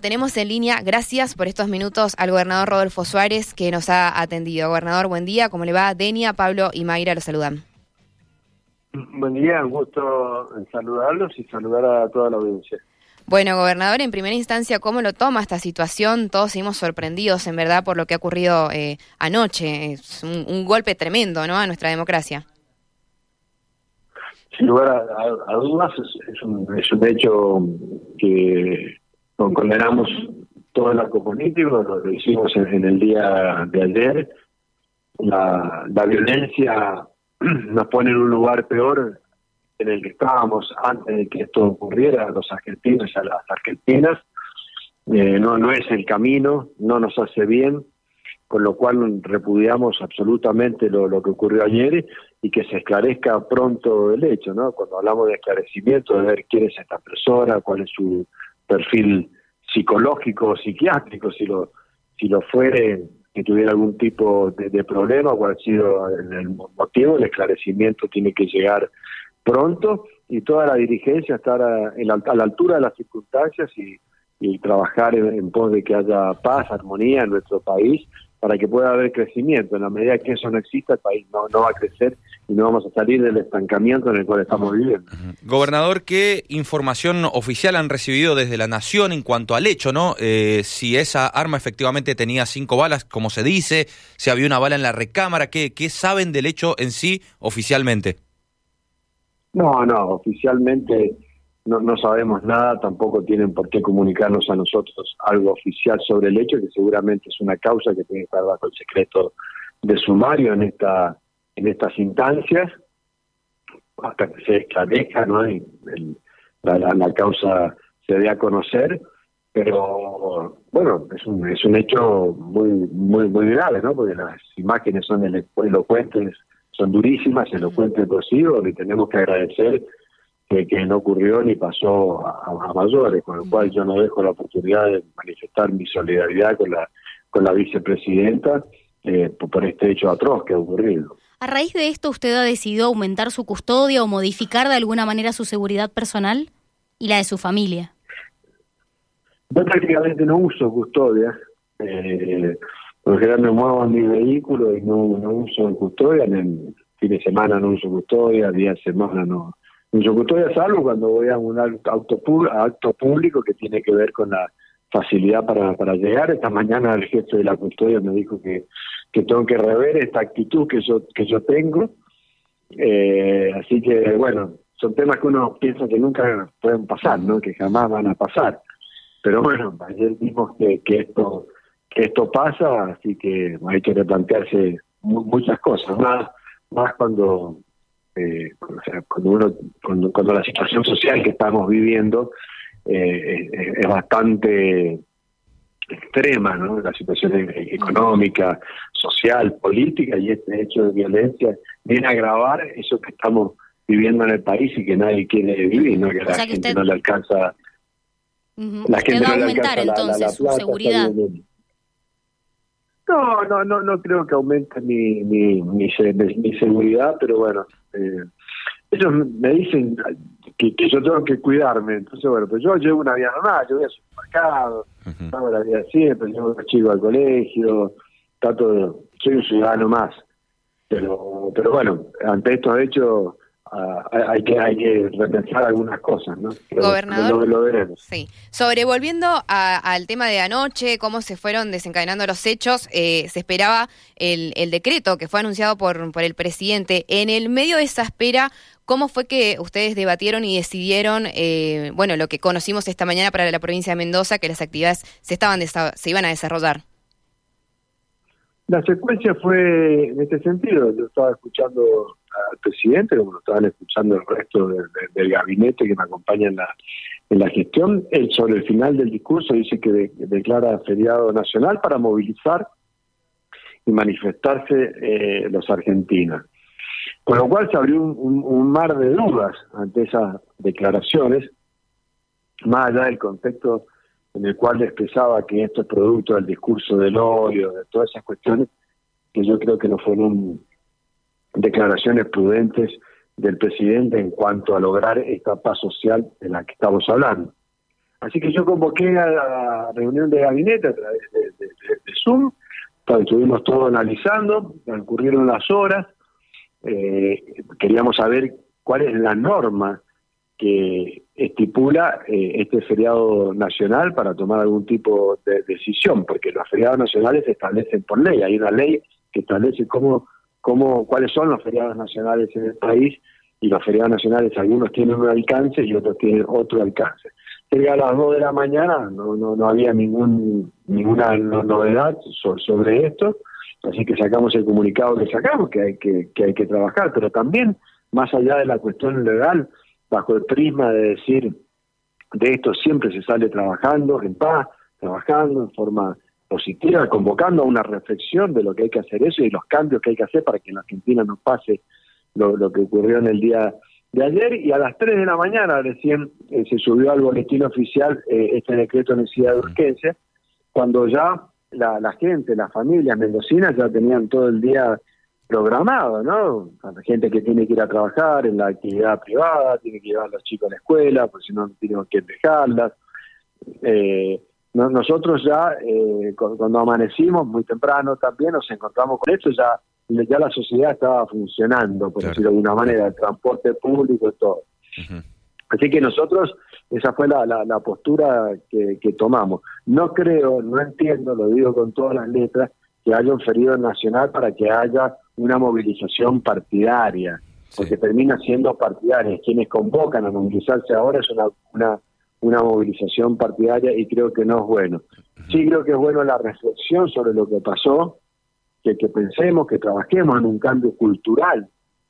Tenemos en línea, gracias por estos minutos, al gobernador Rodolfo Suárez que nos ha atendido. Gobernador, buen día, ¿cómo le va? Denia, Pablo y Mayra lo saludan. Buen día, un gusto saludarlos y saludar a toda la audiencia. Bueno, gobernador, en primera instancia, ¿cómo lo toma esta situación? Todos seguimos sorprendidos, en verdad, por lo que ha ocurrido eh, anoche. Es un, golpe tremendo, ¿no?, a nuestra democracia. Sin lugar a, dudas, es, un, es un hecho que condenamos todo el arco político, lo hicimos en, el día de ayer. La, la violencia nos pone en un lugar peor en el que estábamos antes de que esto ocurriera, los argentinos y a las argentinas. Eh, no, no es el camino, no nos hace bien, con lo cual repudiamos absolutamente lo, lo que ocurrió ayer y que se esclarezca pronto el hecho, ¿no? Cuando hablamos de esclarecimiento, de ver quién es esta persona, cuál es su perfil psicológico o psiquiátrico, si lo, si lo fuere, que tuviera algún tipo de, problema, cuál ha sido el, motivo, el esclarecimiento tiene que llegar pronto y toda la dirigencia estar a, la, altura de las circunstancias y, trabajar en, en pos de que haya paz, armonía en nuestro país para que pueda haber crecimiento. En la medida que eso no exista, el país no, no va a crecer y no vamos a salir del estancamiento en el cual estamos viviendo. Gobernador, ¿qué información oficial han recibido desde la Nación en cuanto al hecho, no? Eh, si esa arma efectivamente tenía cinco balas, como se dice, si había una bala en la recámara, ¿qué, qué saben del hecho en sí oficialmente? No, no, oficialmente no, no sabemos nada, tampoco tienen por qué comunicarnos a nosotros algo oficial sobre el hecho, que seguramente es una causa que tiene que estar bajo el secreto de sumario en esta en estas instancias hasta que se esclarezca, ¿no? la, la, causa se dé a conocer, pero bueno, es un, es un hecho muy muy muy grave, ¿no? Porque las imágenes son elocuentes, son durísimas, elocuentes por y tenemos que agradecer que, no ocurrió ni pasó a, mayores, con lo cual yo no dejo la oportunidad de manifestar mi solidaridad con la, con la vicepresidenta eh, por este hecho atroz que ha ocurrido. A raíz de esto, ¿usted ha decidido aumentar su custodia o modificar de alguna manera su seguridad personal y la de su familia? Yo prácticamente no uso custodia. Eh, por general me muevo en mi vehículo y no, no uso custodia. En el fin de semana no uso custodia, día de semana no, yo custodia salvo cuando voy a un auto, acto público que tiene que ver con la facilidad para, para llegar. Esta mañana el jefe de la custodia me dijo que, que tengo que rever esta actitud que yo, que yo tengo. Eh, así que, bueno, son temas que uno piensa que nunca pueden pasar, ¿no? que jamás van a pasar. Pero bueno, ayer vimos que, que esto que esto pasa, así que hay que replantearse muchas cosas, más, más cuando eh, cuando uno cuando, cuando la situación social que estamos viviendo eh, es, bastante extrema, ¿no? La situación económica, social, política y este hecho de violencia viene a agravar eso que estamos viviendo en el país y que nadie quiere vivir, ¿no? Que la gente no le alcanza. La gente no le alcanza entonces su seguridad. No, no, no, no creo que aumente mi, mi, mi, mi seguridad, pero bueno, eh, ellos me dicen que, yo tengo que cuidarme, entonces bueno, pues yo llevo una vida normal, yo voy al supermercado, hago la vida siempre, llevo a los chicos al colegio, trato soy un ciudadano más, pero, pero bueno, ante estos hechos Hay que hay que repensar algunas cosas, ¿no? Gobernador, lo. Sí. Sobrevolviendo al tema de anoche, cómo se fueron desencadenando los hechos, eh, se esperaba el, el, decreto que fue anunciado por, por el presidente. En el medio de esa espera, ¿cómo fue que ustedes debatieron y decidieron, eh, bueno, lo que conocimos esta mañana para la provincia de Mendoza, que las actividades se estaban se iban a desarrollar? La secuencia fue en este sentido. Yo estaba escuchando al presidente, como lo estaban escuchando el resto del gabinete que me acompaña en la, en la gestión. Él sobre el final del discurso dice que, declara feriado nacional para movilizar y manifestarse eh, los argentinos. Con lo cual se abrió un, mar de dudas ante esas declaraciones, más allá del contexto en el cual expresaba que esto es producto del discurso del odio, de todas esas cuestiones, que yo creo que no fueron declaraciones prudentes del presidente en cuanto a lograr esta paz social de la que estamos hablando. Así que yo convoqué a la reunión de gabinete a través de, Zoom, estuvimos todos analizando, transcurrieron las horas, eh, queríamos saber cuál es la norma que estipula eh, este feriado nacional para tomar algún tipo de decisión, porque los feriados nacionales se establecen por ley, hay una ley que establece cómo, cómo, cuáles son los feriados nacionales en el país y los feriados nacionales algunos tienen un alcance y otros tienen otro alcance. Llega a las 2 de la mañana, no, no, no había ningún, ninguna novedad sobre esto, así que sacamos el comunicado que sacamos, que hay que, que hay que trabajar, pero también, más allá de la cuestión legal, bajo el prisma de decir, de esto siempre se sale trabajando en paz, trabajando en forma positiva, convocando a una reflexión de lo que hay que hacer eso y los cambios que hay que hacer para que en la Argentina no pase lo, que ocurrió en el día de ayer. Y a las 3 de la mañana recién eh, se subió al boletín oficial eh, este decreto de necesidad de urgencia, cuando ya la, la gente, las familias mendocinas ya tenían todo el día programado, ¿no? La gente que tiene que ir a trabajar en la actividad privada, tiene que llevar a los chicos a la escuela, porque si no, tenemos que dejarlas. Eh, nosotros ya, eh, cuando amanecimos muy temprano también, nos encontramos con esto, ya, ya la sociedad estaba funcionando, por decirlo de alguna manera, el transporte público y todo. Así que nosotros, esa fue la, la, postura que, que tomamos. No creo, no entiendo, lo digo con todas las letras, que haya un ferido nacional para que haya una movilización partidaria, porque termina siendo partidaria. Quienes convocan a movilizarse ahora es una, una, una movilización partidaria y creo que no es bueno. Sí creo que es bueno la reflexión sobre lo que pasó, que, que pensemos, que trabajemos en un cambio cultural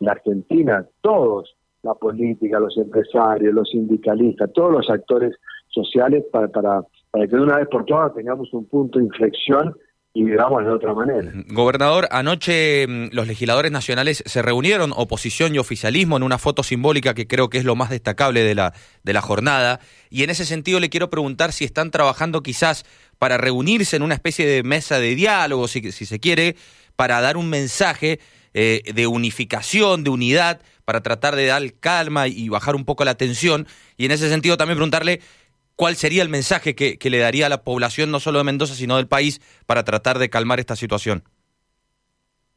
en la Argentina, todos, la política, los empresarios, los sindicalistas, todos los actores sociales para, para, para que de una vez por todas tengamos un punto de inflexión y vivamos de otra manera. Gobernador, anoche mm, los legisladores nacionales se reunieron, oposición y oficialismo, en una foto simbólica que creo que es lo más destacable de la, de la jornada. Y en ese sentido le quiero preguntar si están trabajando quizás para reunirse en una especie de mesa de diálogo, si, si se quiere, para dar un mensaje eh, de unificación, de unidad, para tratar de dar calma y bajar un poco la tensión. Y en ese sentido también preguntarle ¿cuál sería el mensaje que, le daría a la población no solo de Mendoza, sino del país para tratar de calmar esta situación?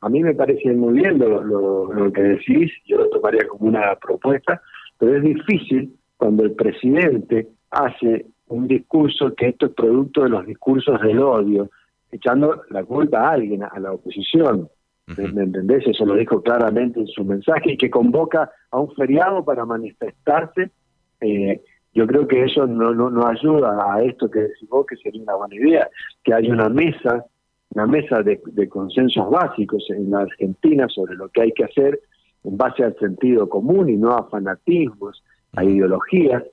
A mí me parece muy bien lo, que decís, yo lo tomaría como una propuesta, pero es difícil cuando el presidente hace un discurso que esto es producto de los discursos del odio, echando la culpa a alguien, a la oposición. ¿Me entendés? Eso lo dijo claramente en su mensaje y que convoca a un feriado para manifestarse eh, yo creo que eso no, no, no ayuda a esto que decís vos, que sería una buena idea, que haya una mesa, una mesa de, consensos básicos en la Argentina sobre lo que hay que hacer en base al sentido común y no a fanatismos, a ideologías,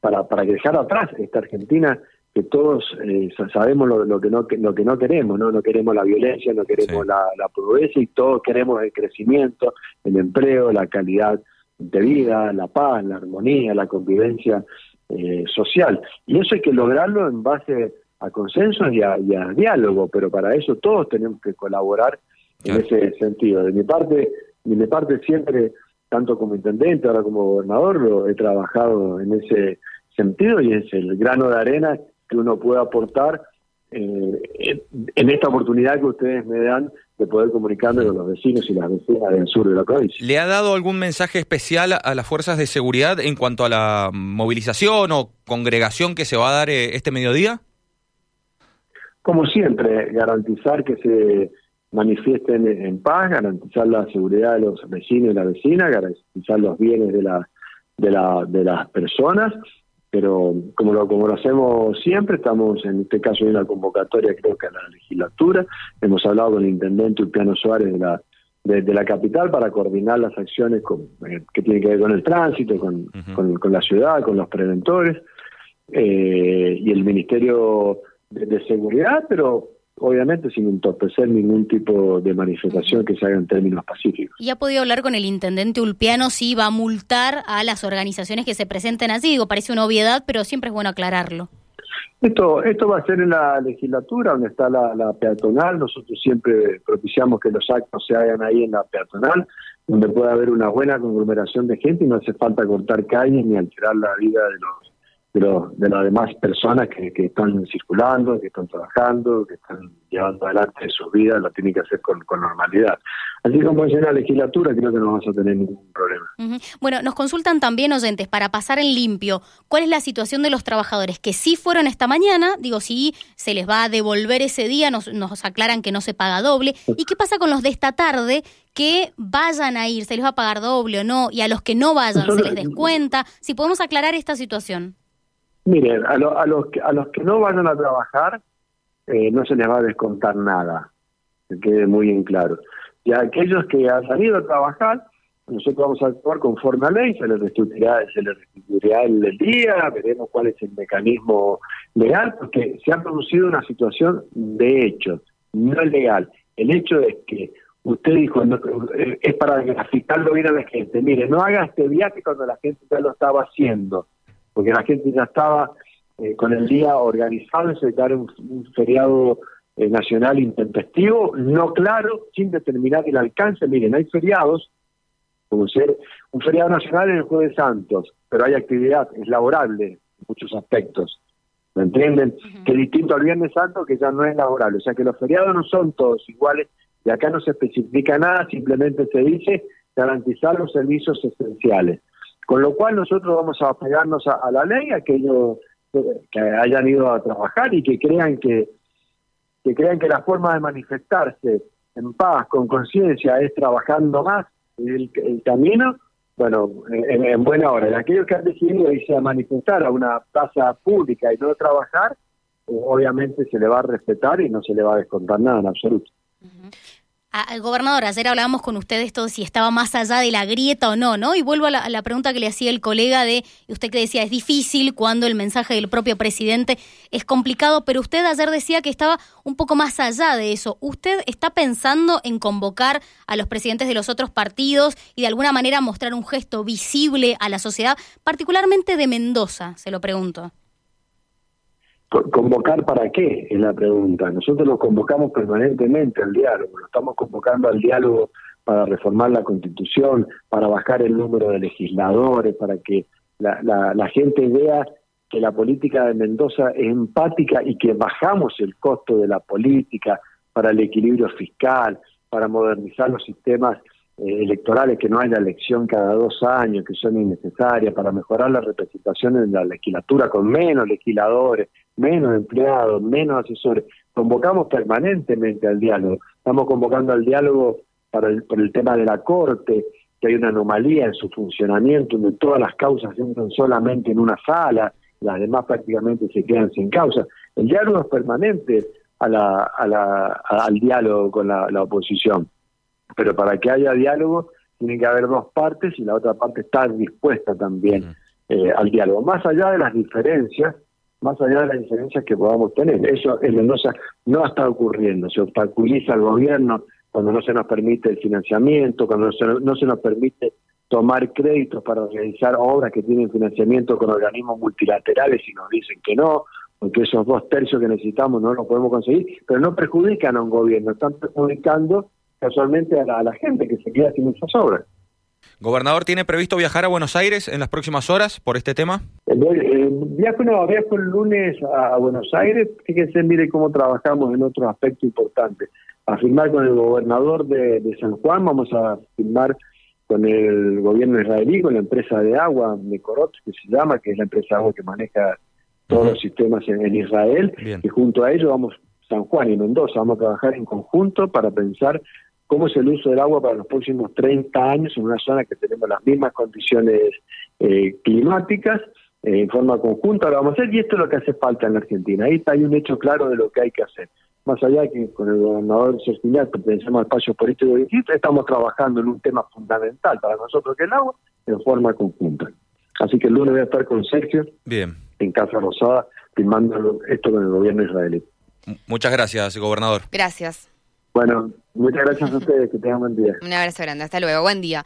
para, para dejar atrás esta Argentina que todos eh, sabemos lo, lo, que no lo que no queremos, no no queremos la violencia, no queremos la, la pobreza y todos queremos el crecimiento, el empleo, la calidad de vida, la paz, la armonía, la convivencia eh, social. Y eso hay que lograrlo en base a consensos y a, diálogo, pero para eso todos tenemos que colaborar en ese sentido. De mi parte, de mi parte siempre, tanto como intendente, ahora como gobernador, lo he trabajado en ese sentido y es el grano de arena que uno puede aportar eh, en esta oportunidad que ustedes me dan de poder comunicarme con los vecinos y las vecinas del sur de la provincia. ¿Le ha dado algún mensaje especial a las fuerzas de seguridad en cuanto a la movilización o congregación que se va a dar eh, este mediodía? Como siempre, garantizar que se manifiesten en paz, garantizar la seguridad de los vecinos y las vecinas, garantizar los bienes de, la, de, la, de las personas pero como lo, como lo hacemos siempre, estamos en este caso en una convocatoria creo que a la legislatura, hemos hablado con el intendente Ulpiano Suárez de la, de, la capital para coordinar las acciones eh, que tienen que ver con el tránsito, con, con, la ciudad, con los preventores eh, y el Ministerio de Seguridad, pero obviamente sin entorpecer ningún tipo de manifestación que se haga en términos pacíficos. ¿Y ha podido hablar con el intendente Ulpiano si va a multar a las organizaciones que se presenten así? Digo, parece una obviedad, pero siempre es bueno aclararlo. Esto, esto va a ser en la legislatura, donde está la, peatonal. Nosotros siempre propiciamos que los actos se hagan ahí en la peatonal, donde pueda haber una buena conglomeración de gente y no hace falta cortar calles ni alterar la vida de los de, de las demás personas que, que están circulando, que están trabajando, que están llevando adelante sus vidas, lo tienen que hacer con, con normalidad. Así como es en la legislatura, creo que no vamos a tener ningún problema. Bueno, nos consultan también oyentes, para pasar en limpio, ¿cuál es la situación de los trabajadores que sí fueron esta mañana? Digo, si se les va a devolver ese día, nos, nos aclaran que no se paga doble. ¿Y qué pasa con los de esta tarde que vayan a ir? ¿Se les va a pagar doble o no? Y a los que no vayan, ¿se les descuenta? Si podemos aclarar esta situación. Miren, a, a, los, que, a los que no vayan a trabajar, eh, no se les va a descontar nada, que quede muy en claro. Y a aquellos que han salido a trabajar, nosotros vamos a actuar conforme a ley, se les restituirá, se les restituirá el, día, veremos cuál es el mecanismo legal, porque se ha producido una situación de hecho, no legal. El hecho es que usted dijo, no, es para graficarlo bien a la gente, mire, no haga este viaje cuando la gente ya lo estaba haciendo, porque la gente ya estaba eh, con el día organizado en dar un, un feriado eh, nacional intempestivo, no claro, sin determinar el alcance. Miren, hay feriados, como ser un feriado nacional en el Jueves Santos, pero hay actividad, es laborable en muchos aspectos. ¿Me entienden? Uh -huh. Que es distinto al Viernes Santo, que ya no es laborable. O sea que los feriados no son todos iguales, y acá no se especifica nada, simplemente se dice garantizar los servicios esenciales. Con lo cual nosotros vamos a pegarnos a, a la ley, aquellos que hayan ido a trabajar y que crean que que crean que la forma de manifestarse en paz, con conciencia, es trabajando más el, el camino, bueno, en, en, buena hora. Aquellos que han decidido irse a manifestar a una plaza pública y no trabajar, eh, obviamente se le va a respetar y no se le va a descontar nada en absoluto. Al gobernador, ayer hablábamos con usted esto de si estaba más allá de la grieta o no, ¿no? Y vuelvo a la, a la, pregunta que le hacía el colega de, usted que decía, es difícil cuando el mensaje del propio presidente es complicado, pero usted ayer decía que estaba un poco más allá de eso. ¿Usted está pensando en convocar a los presidentes de los otros partidos y de alguna manera mostrar un gesto visible a la sociedad, particularmente de Mendoza, se lo pregunto? ¿Convocar para qué? Es la pregunta. Nosotros lo convocamos permanentemente al diálogo, lo estamos convocando al diálogo para reformar la constitución, para bajar el número de legisladores, para que la, la, gente vea que la política de Mendoza es empática y que bajamos el costo de la política para el equilibrio fiscal, para modernizar los sistemas electorales, que no haya elección cada dos años, que son innecesarias, para mejorar la representación en la legislatura con menos legisladores, menos empleados, menos asesores. Convocamos permanentemente al diálogo. Estamos convocando al diálogo para el, por el tema de la Corte, que hay una anomalía en su funcionamiento, donde todas las causas entran solamente en una sala, las demás prácticamente se quedan sin causa. El diálogo es permanente a la, a la, al diálogo con la oposición pero para que haya diálogo tiene que haber dos partes y la otra parte está dispuesta también eh, al diálogo, más allá de las diferencias, más allá de las diferencias que podamos tener. Eso en Mendoza no está ocurriendo, se obstaculiza el gobierno cuando no se nos permite el financiamiento, cuando no se, no se nos permite tomar créditos para realizar obras que tienen financiamiento con organismos multilaterales y nos dicen que no, porque esos dos tercios que necesitamos no lo podemos conseguir, pero no perjudican a un gobierno, están perjudicando casualmente a la, a la gente que se queda sin esas obras. ¿Gobernador tiene previsto viajar a Buenos Aires en las próximas horas por este tema? Eh, eh, viajo, no, viajo el lunes a, a, Buenos Aires. Fíjense, mire cómo trabajamos en otro aspecto importante. A firmar con el gobernador de, de, San Juan, vamos a firmar con el gobierno israelí, con la empresa de agua, Mekorot, que se llama, que es la empresa de agua que maneja todos uh -huh. los sistemas en, en Israel. Bien. Y junto a ello vamos San Juan y Mendoza, vamos a trabajar en conjunto para pensar cómo es el uso del agua para los próximos 30 años en una zona que tenemos las mismas condiciones eh, climáticas, eh, en forma conjunta lo vamos a hacer y esto es lo que hace falta en la Argentina. Ahí está, hay un hecho claro de lo que hay que hacer. Más allá de que con el gobernador Sergio pertenecemos al espacio político distinto, estamos trabajando en un tema fundamental para nosotros que es el agua en forma conjunta. Así que el lunes voy a estar con Sergio Bien. en Casa Rosada firmando esto con el gobierno israelí. Muchas gracias, gobernador. Gracias. Bueno, muchas gracias a ustedes, que tengan buen día. Un abrazo grande, hasta luego, buen día.